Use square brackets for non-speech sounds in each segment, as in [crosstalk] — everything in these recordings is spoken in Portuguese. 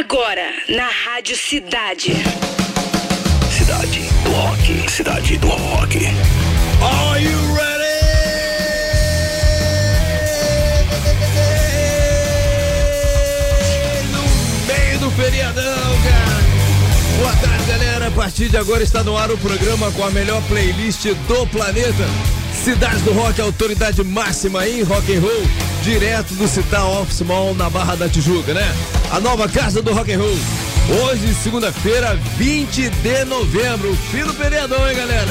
Agora, na Rádio Cidade. Cidade do Rock. Cidade do Rock. Are you ready? No meio do feriadão, cara. Boa tarde, galera. A partir de agora está no ar o programa com a melhor playlist do planeta. Cidade do Rock, autoridade máxima em rock and roll, direto do Citar Office Mall na Barra da Tijuca, né? A nova casa do rock and roll. Hoje, segunda-feira, 20 de novembro, fim do feriadão, hein, galera?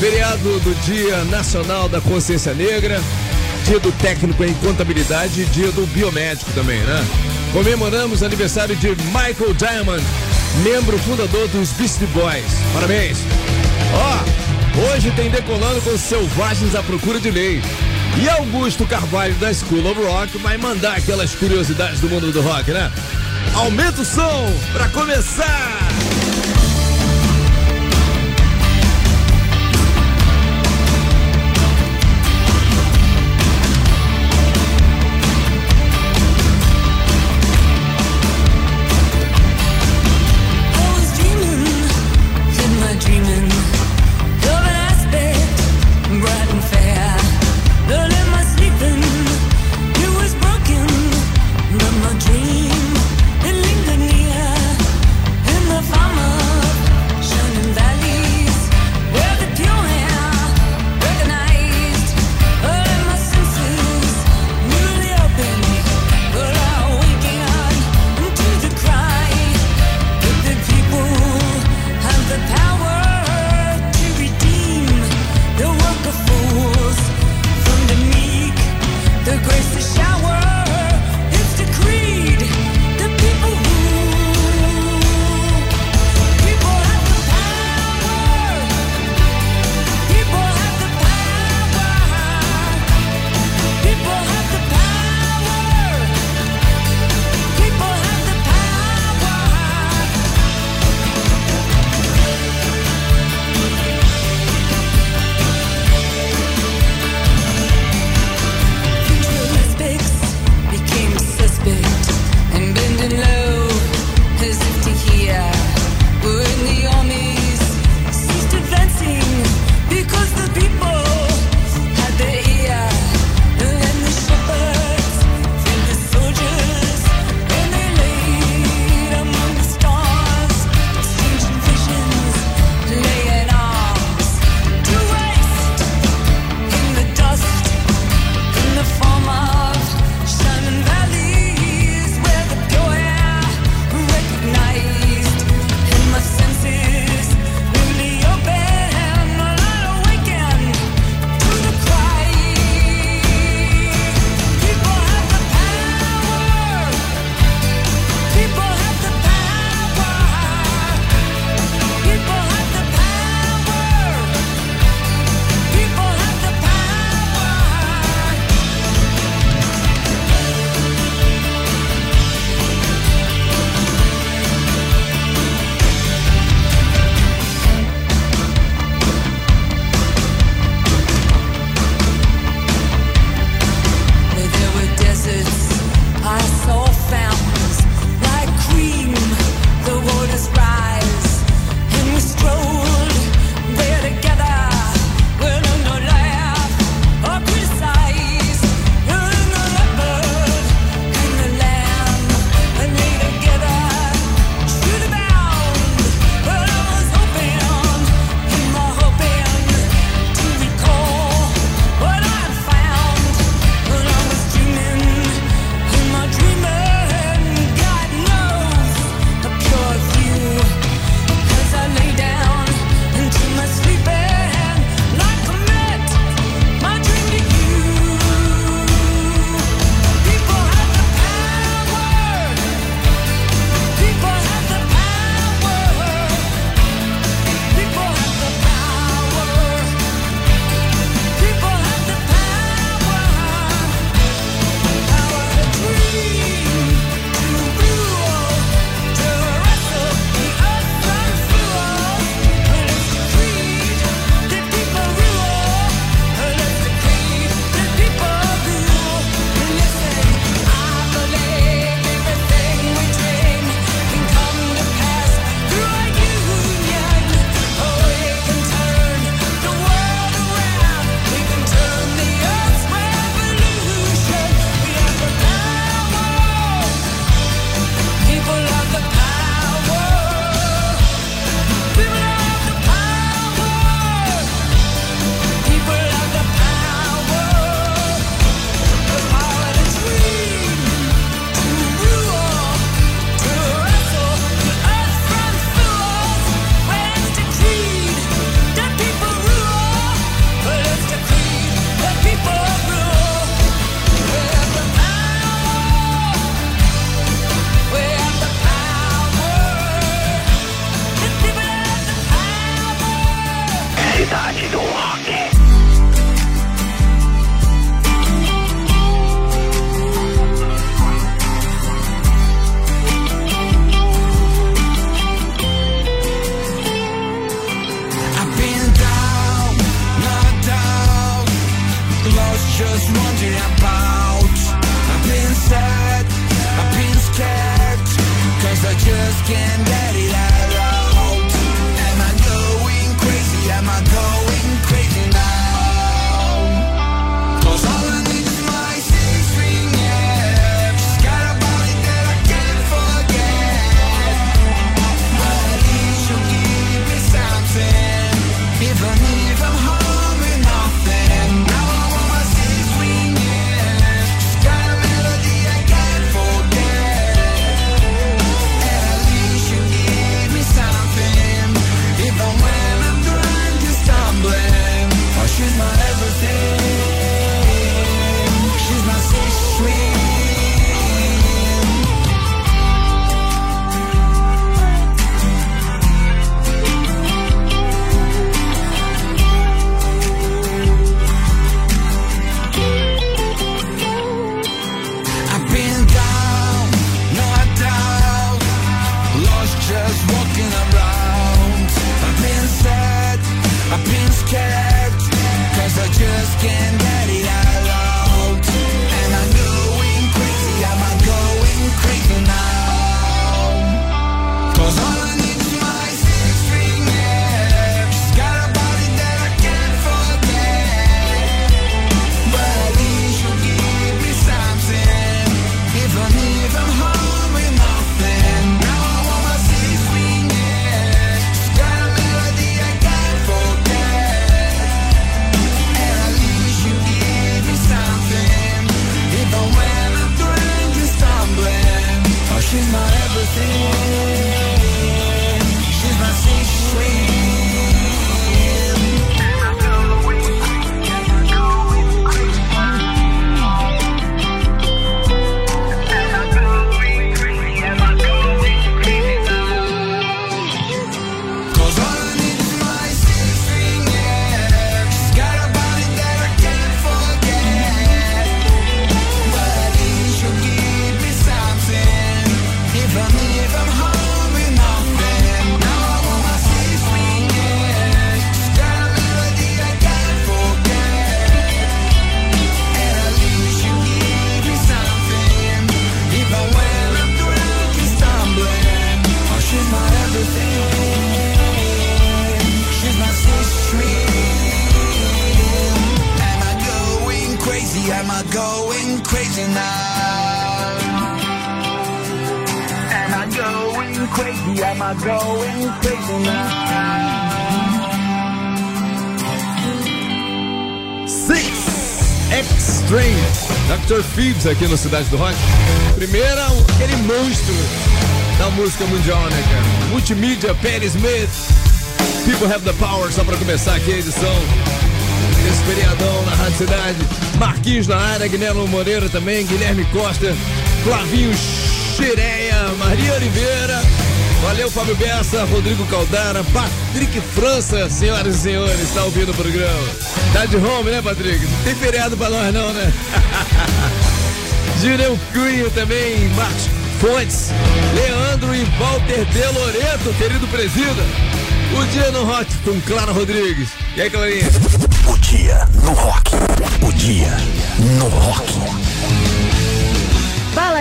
Feriado do Dia Nacional da Consciência Negra, dia do técnico em contabilidade e dia do biomédico também, né? Comemoramos o aniversário de Michael Diamond, membro fundador dos Beastie Boys. Parabéns! Ó, hoje tem Decolando com Selvagens à Procura de Lei. E Augusto Carvalho da School of Rock vai mandar aquelas curiosidades do mundo do rock, né? Aumenta o som pra começar! Extreme. Dr. Phoebs aqui no Cidade do Rock. Primeira, aquele monstro da música mundial, né, cara? Multimídia, Perry Smith. People Have the Power, só pra começar aqui a edição desse feriadão na Rádio Cidade. Marquinhos na área, Guilherme Moreira também, Guilherme Costa, Flavinho Xireia, Maria Oliveira. Valeu, Fábio Bessa, Rodrigo Caldara, Patrick França, senhoras e senhores, tá ouvindo o programa. Tá de home, né, Patrick? Não tem feriado pra nós, não, né? [laughs] Gireu Cunha também, Marcos Fontes, Leandro e Walter De Loreto, querido presida. O dia no Hot com Clara Rodrigues. E aí, Clarinha? O dia no rock. O dia no rock.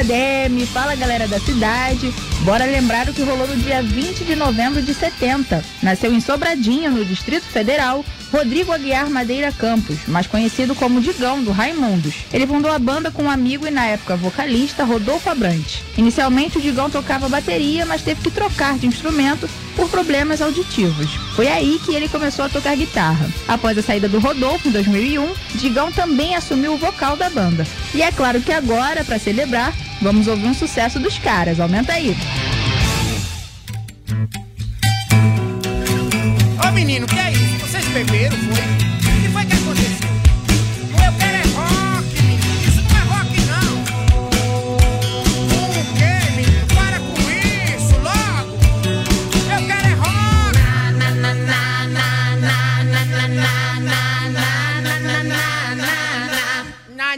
Fala Demi, fala galera da cidade. Bora lembrar o que rolou no dia 20 de novembro de 70. Nasceu em Sobradinho, no Distrito Federal, Rodrigo Aguiar Madeira Campos, mais conhecido como Digão do Raimundos. Ele fundou a banda com um amigo e na época vocalista Rodolfo Abrante. Inicialmente o Digão tocava bateria, mas teve que trocar de instrumento por problemas auditivos. Foi aí que ele começou a tocar guitarra. Após a saída do Rodolfo em 2001, Digão também assumiu o vocal da banda. E é claro que agora, para celebrar, vamos ouvir um sucesso dos caras. Aumenta aí. Ô menino, que é isso? Vocês beberam, foi?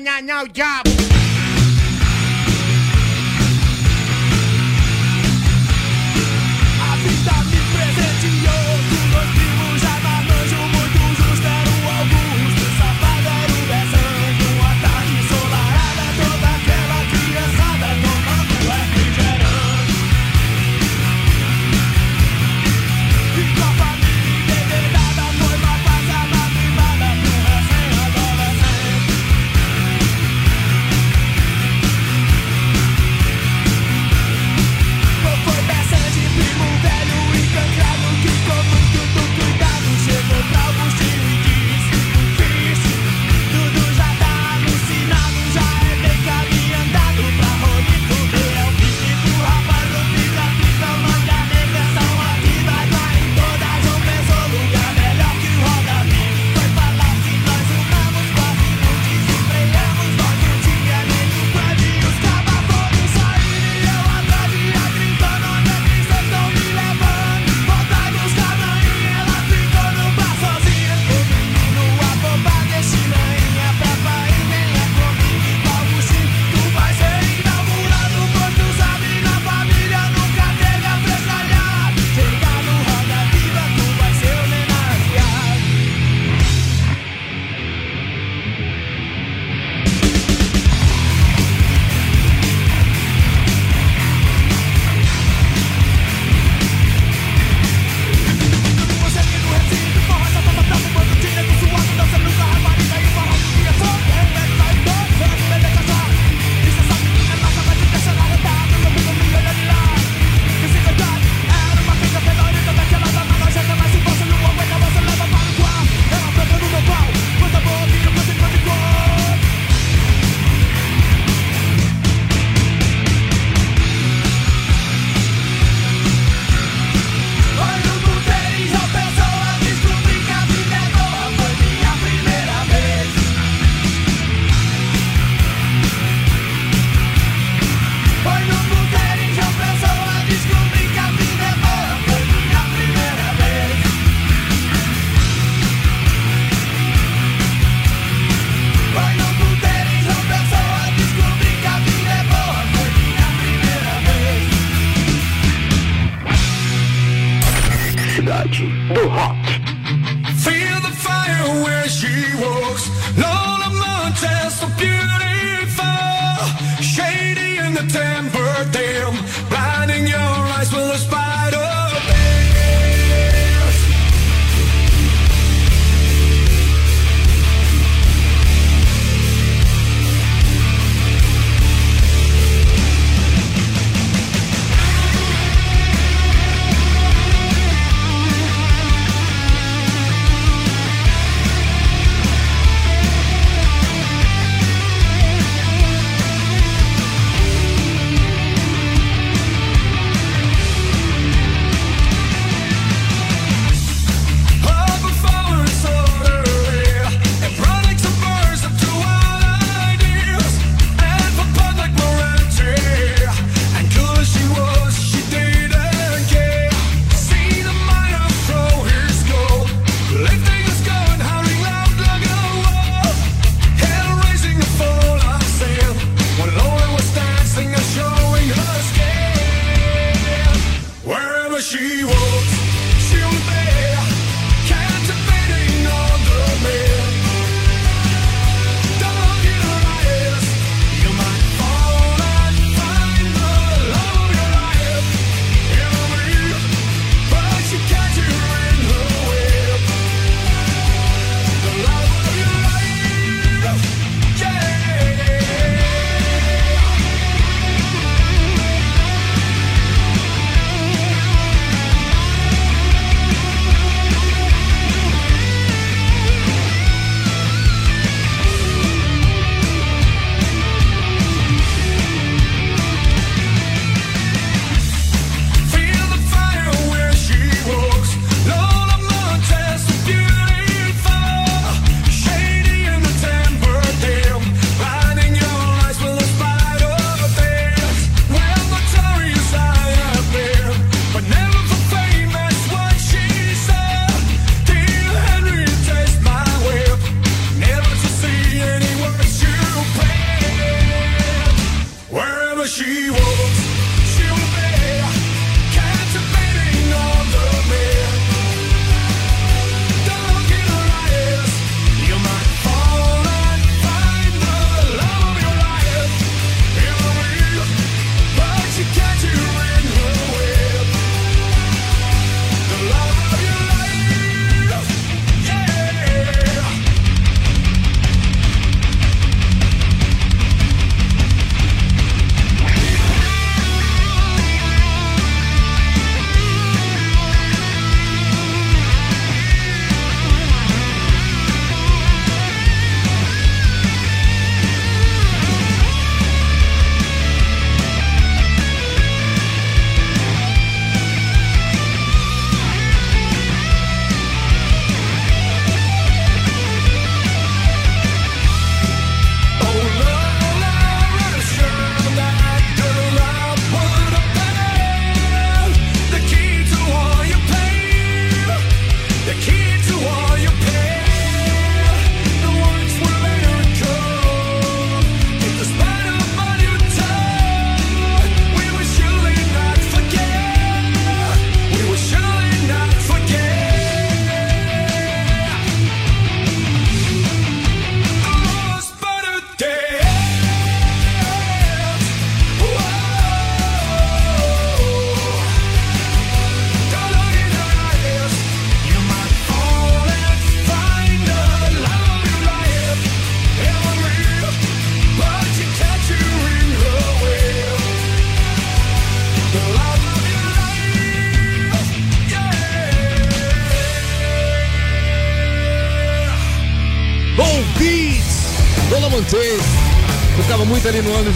now, now, job.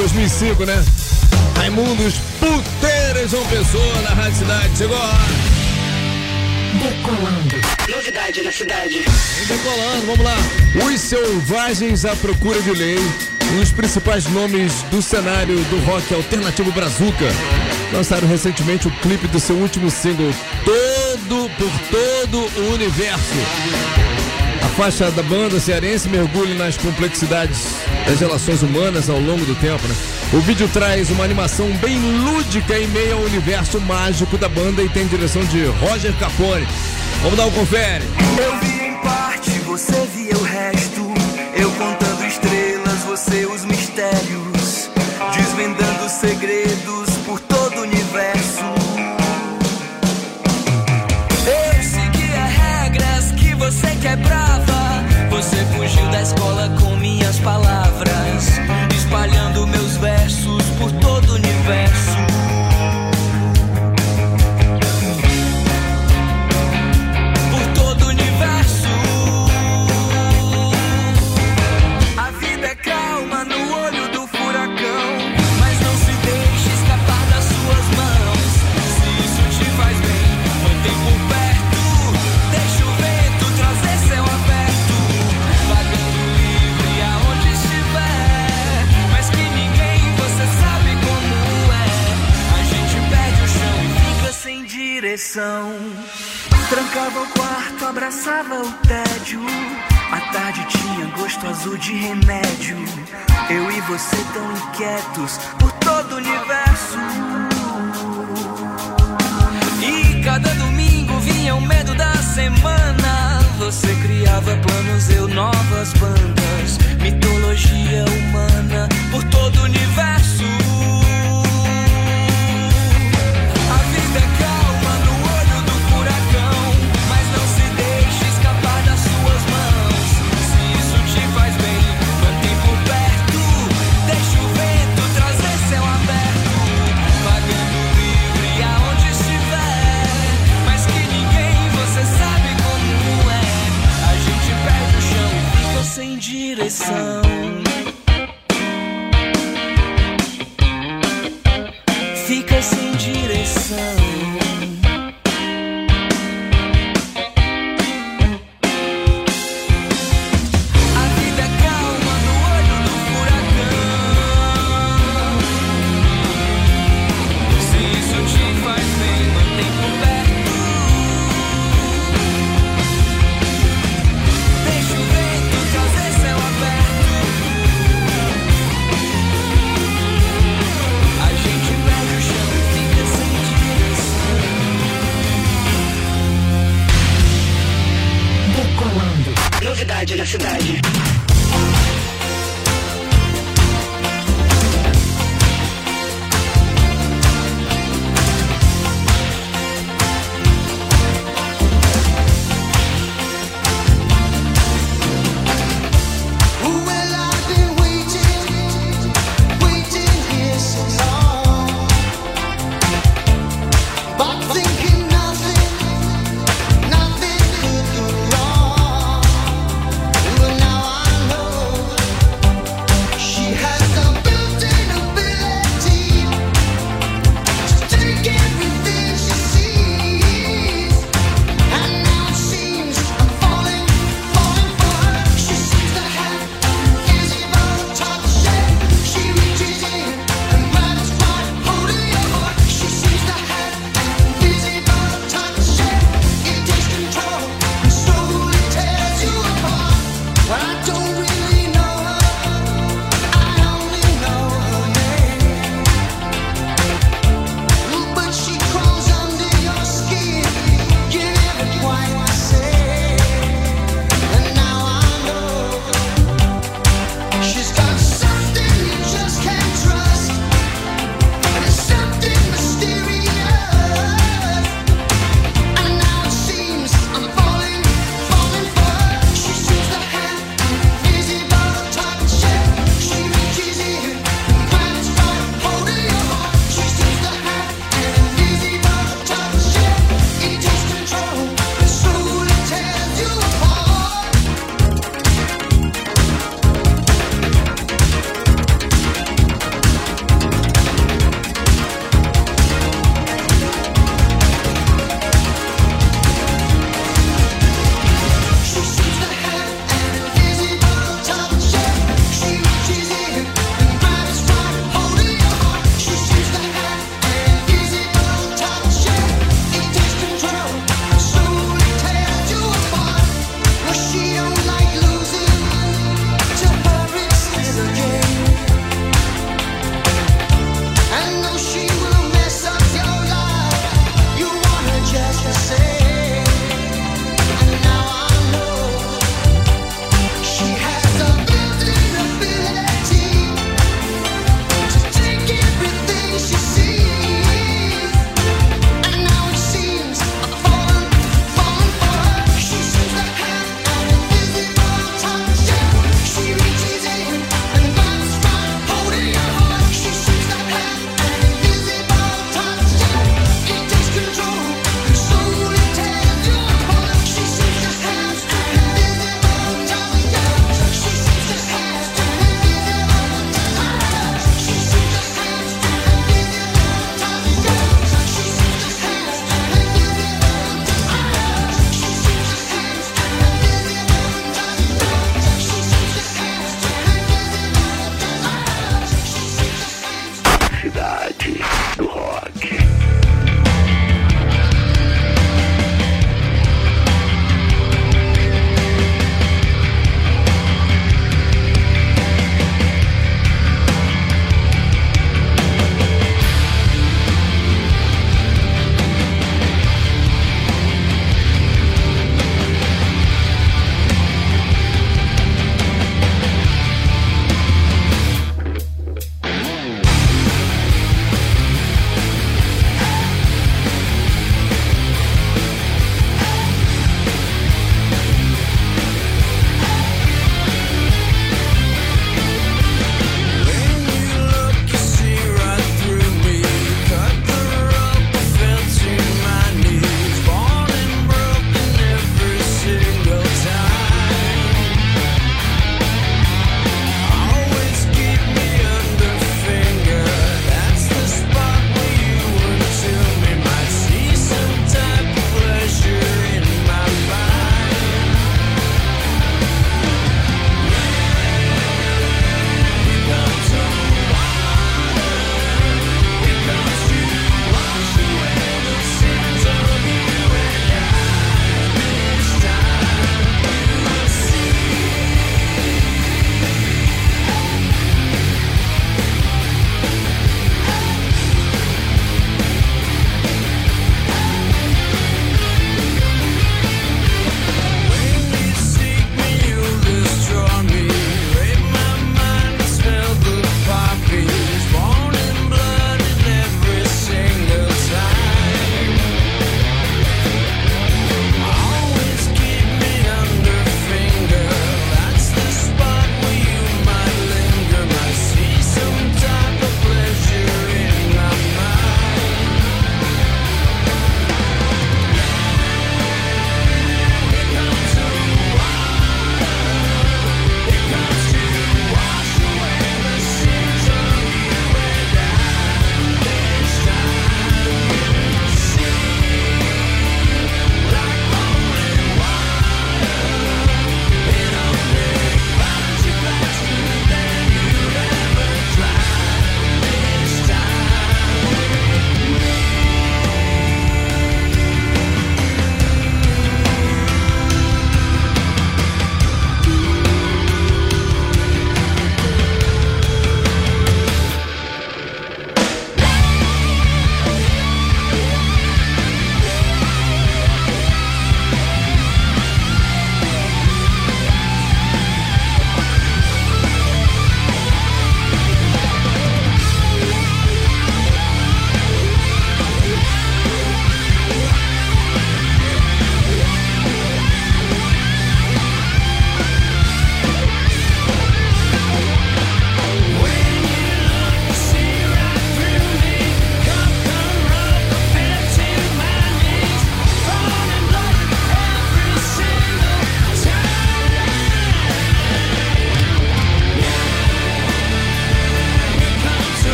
2005, né? Raimundos Puteiras uma Pessoa na Rádio Cidade. Chegou a Decolando. Novidade na cidade. Decolando, vamos lá. Os Selvagens à Procura de Lei. Um dos principais nomes do cenário do rock alternativo Brazuca. Lançaram recentemente o clipe do seu último single, Todo por Todo o Universo faixa da banda cearense mergulha nas complexidades das relações humanas ao longo do tempo, né? O vídeo traz uma animação bem lúdica em meio ao universo mágico da banda e tem direção de Roger Capone. Vamos dar um confere. Eu vi em parte, você via o resto. Eu contando estrelas, você os mistérios. Desvendando segredos por todo o universo. Que você quebrava. Você fugiu da escola com minhas palavras. Espalhando meus versos por todo o universo. Direção. Trancava o quarto, abraçava o tédio. A tarde tinha gosto azul de remédio. Eu e você tão inquietos por todo o universo. E cada domingo vinha o medo da semana. Você criava planos, eu novas bandas. Mitologia humana por todo o universo.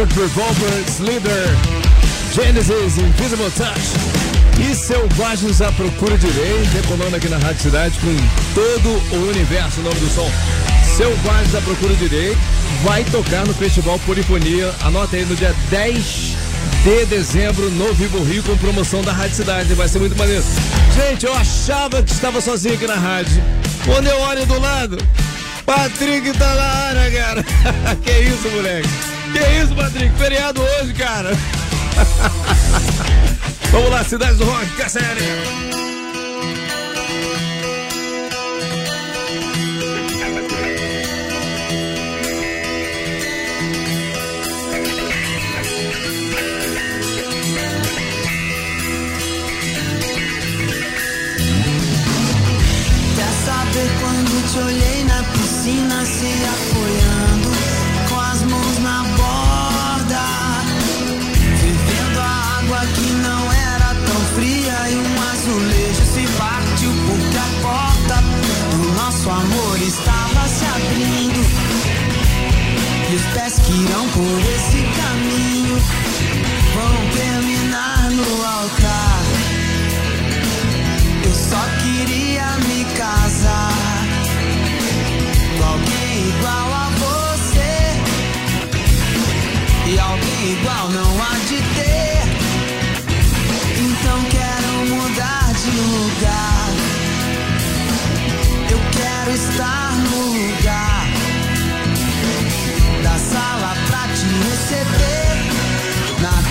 Velvet Revolver, Slither, Genesis, Invisible Touch e Selvagens à Procura de Lei, decolando aqui na Rádio Cidade com todo o universo, o nome do som. Selvagens à Procura de Lei vai tocar no Festival Polifonia, anota aí no dia 10 de dezembro no Vivo Rio com promoção da Rádio Cidade, vai ser muito maneiro. Gente, eu achava que estava sozinho aqui na rádio. Quando eu olho do lado, Patrick tá na área, cara. [laughs] que isso, moleque? Que isso, Patrick? Feriado hoje, cara. [laughs] Vamos lá, Cidade do Rock, Cassiane. Quer saber quando te olhei na piscina se apoiando que irão por esse caminho vão terminar no altar. Eu só queria me casar com alguém igual a você. E alguém igual não há de ter. Então quero mudar de lugar. Eu quero estar no lugar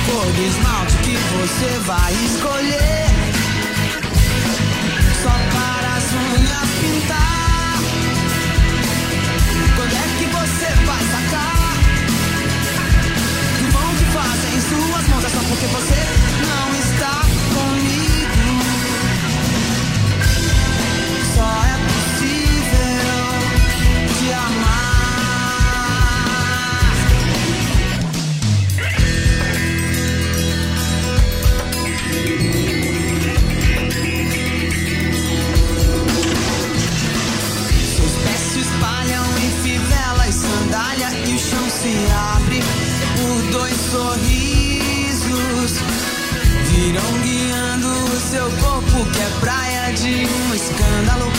cor do esmalte que você vai escolher só para as unhas pintar. Quando é que você vai sacar? Que bom que fazem suas mãos é só porque você se abre por dois sorrisos. Virão guiando o seu corpo que é praia de um escândalo.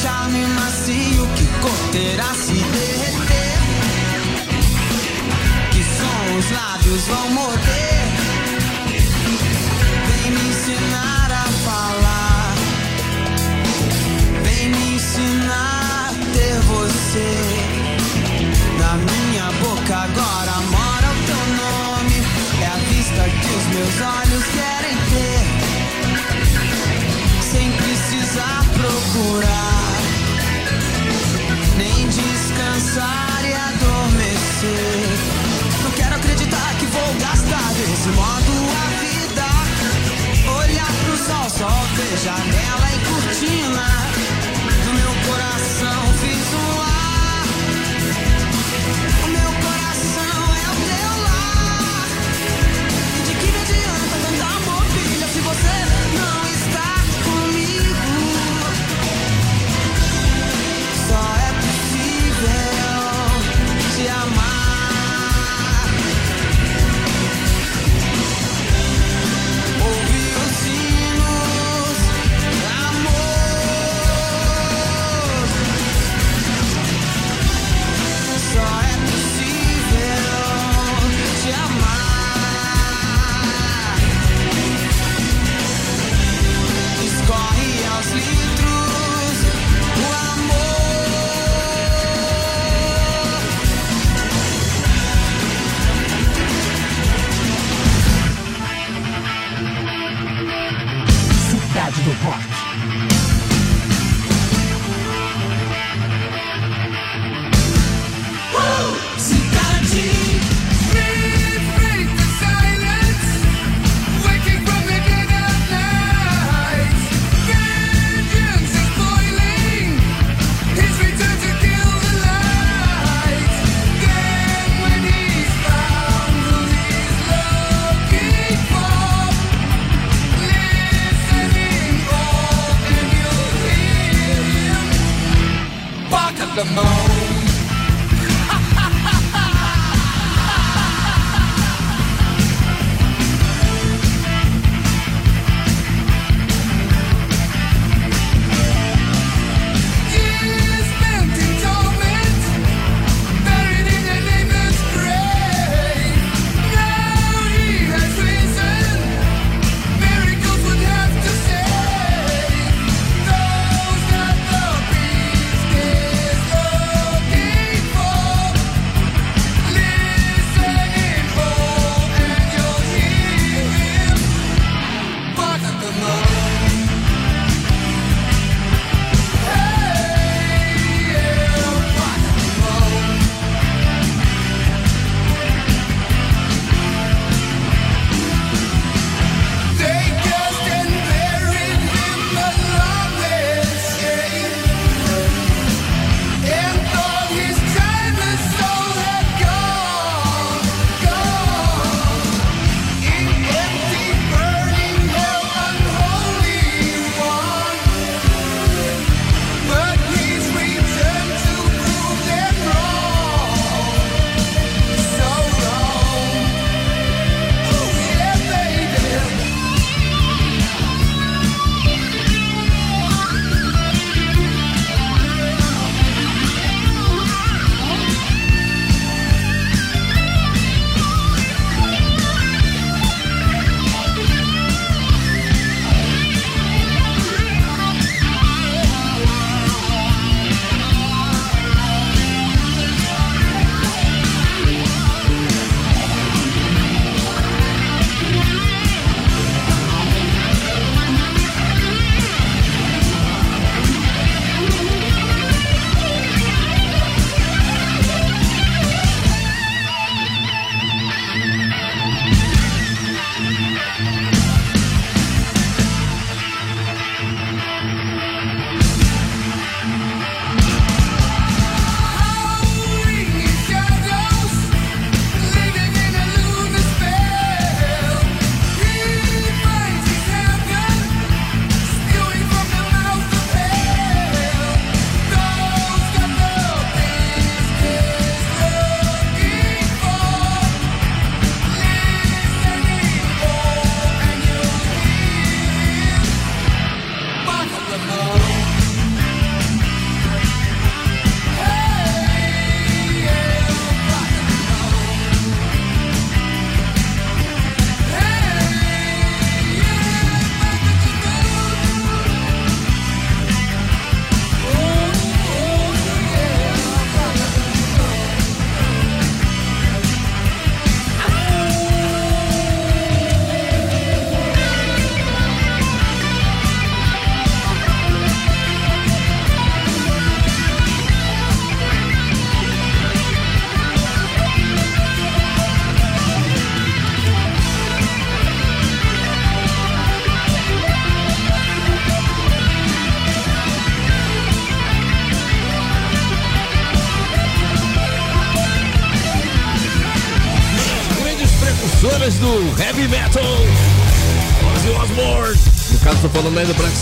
Charme macio que corterá se derreter. Que som os lábios vão morder. Vem me ensinar a falar. Vem me ensinar a ter você. Boca agora mora o teu nome. É a vista que os meus olhos querem ter. Sem precisar procurar. Nem descansar e adormecer. Não quero acreditar que vou gastar desse modo a vida. Olhar pro sol, só ver janela e cortina.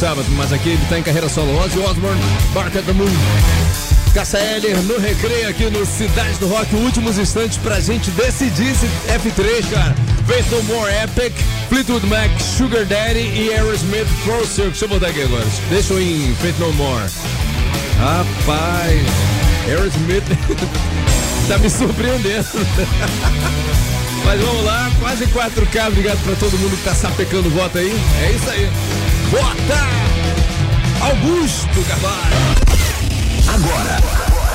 Sabbath, mas aqui ele tá em carreira solo. Ozzy Osbourne, Bark at the Moon. Caça Heller no recreio aqui no Cidade do Rock, últimos instantes pra gente decidir se F3, cara. Faith No More Epic, Fleetwood Mac, Sugar Daddy e Aerosmith Pro Circle. Deixa eu botar aqui agora. Deixa eu em Faith No More. Rapaz, Aerosmith [laughs] tá me surpreendendo. [laughs] Mas vamos lá, quase 4K. Obrigado pra todo mundo que tá sapecando o voto aí. É isso aí. Vota! Augusto Carvalho. Agora,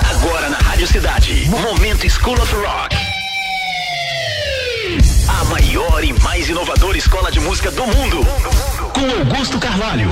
agora na Rádio Cidade. Momento School of Rock. A maior e mais inovadora escola de música do mundo. Com Augusto Carvalho.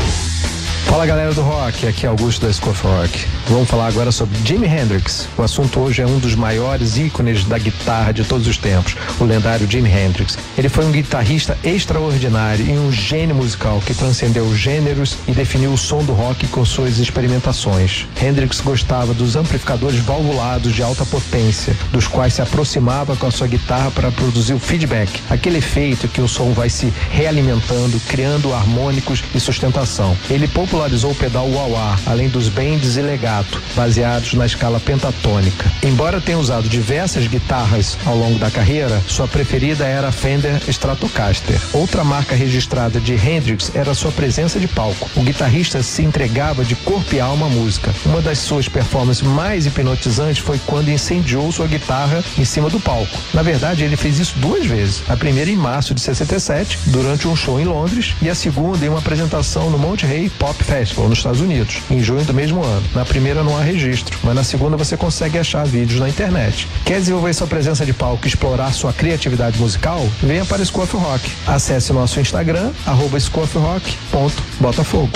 Fala galera do rock, aqui é Augusto da School of Rock. Vamos falar agora sobre Jimi Hendrix. O assunto hoje é um dos maiores ícones da guitarra de todos os tempos, o lendário Jimi Hendrix. Ele foi um guitarrista extraordinário e um gênio musical que transcendeu gêneros e definiu o som do rock com suas experimentações. Hendrix gostava dos amplificadores valvulados de alta potência, dos quais se aproximava com a sua guitarra para produzir o feedback, aquele efeito que o som vai se realimentando, criando harmônicos e sustentação. Ele popularizou o pedal wah-wah, além dos bends e legato, baseados na escala pentatônica. Embora tenha usado diversas guitarras ao longo da carreira, sua preferida era a Fender Stratocaster. Outra marca registrada de Hendrix era sua presença de palco. O guitarrista se entregava de corpo e alma à música. Uma das suas performances mais hipnotizantes foi quando incendiou sua guitarra em cima do palco. Na verdade, ele fez isso duas vezes. A primeira em março de 67, durante um show em Londres, e a segunda em uma apresentação no Monte Rey Pop Festival, nos Estados Unidos, em junho do mesmo ano. Na primeira não há registro, mas na segunda você consegue achar vídeos na internet. Quer desenvolver sua presença de palco e explorar sua criatividade musical? Venha para School of Rock. Acesse nosso Instagram, arroba schoolofrock.botafogo.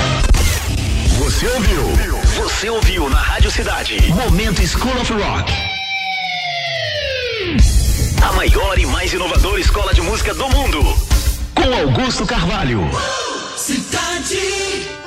Você ouviu? Você ouviu na Rádio Cidade. Momento School of Rock. A maior e mais inovadora escola de música do mundo. Com Augusto Carvalho. Cidade.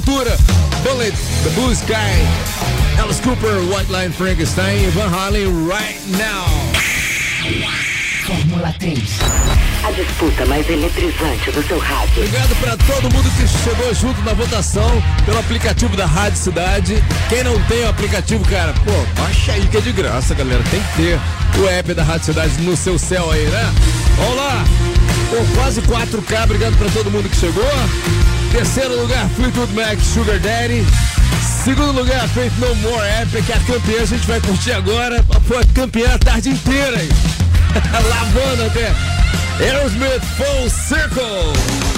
Sepultura. Bullet, The Blue Sky. Alice Cooper, White Line Frankenstein e Van Halen right now. Fórmula 3. A disputa mais eletrizante do seu rádio. Obrigado pra todo mundo que chegou junto na votação pelo aplicativo da Rádio Cidade. Quem não tem o aplicativo, cara, pô, baixa aí que é de graça, galera. Tem que ter o app da Rádio Cidade no seu céu aí, né? Vamos lá! Pô, quase 4K, obrigado pra todo mundo que chegou. Terceiro lugar, Fleetwood Mac, Sugar Daddy. Segundo lugar, Faith No More que é a campeã, a gente vai curtir agora. Pô, campeã a tarde inteira? [laughs] Lavando até. Aerosmith Full Circle.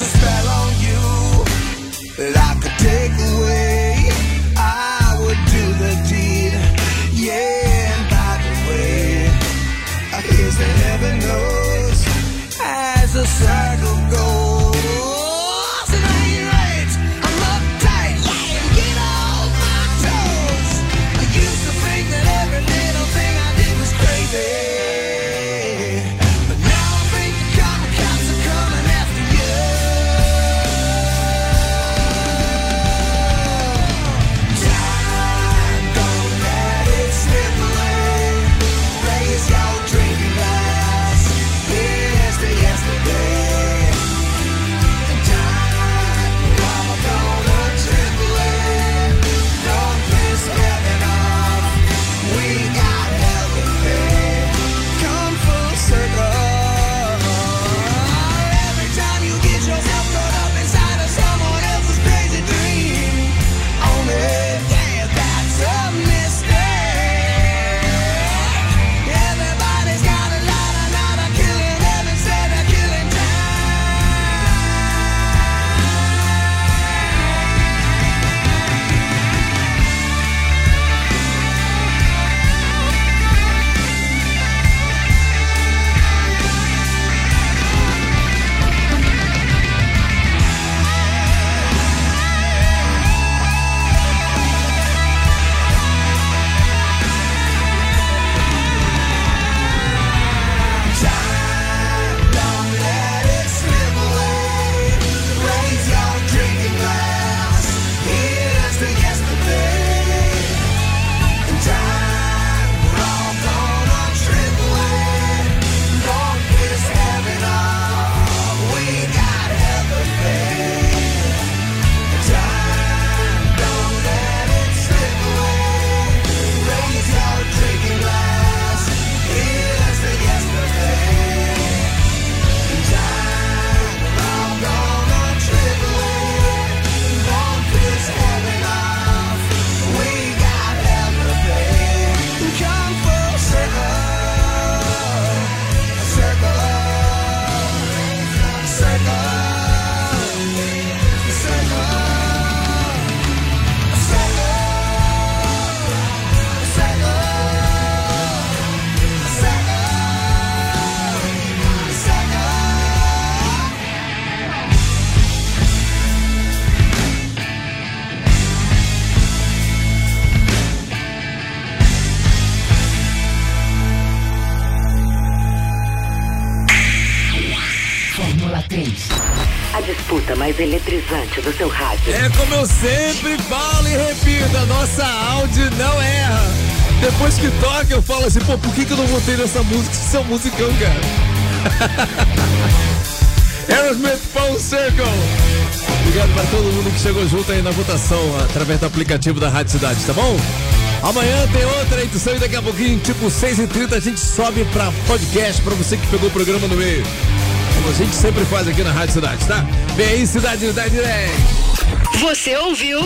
A spell on you that I could take falo assim, pô, por que, que eu não votei nessa música? Isso é um musicão, cara. [laughs] Aerosmith Full Circle. Obrigado para todo mundo que chegou junto aí na votação através do aplicativo da Rádio Cidade, tá bom? Amanhã tem outra edição e daqui a pouquinho, tipo 6h30, a gente sobe pra podcast pra você que pegou o programa no meio. Como a gente sempre faz aqui na Rádio Cidade, tá? Vem aí, Cidade Unidade Direct. Você ouviu?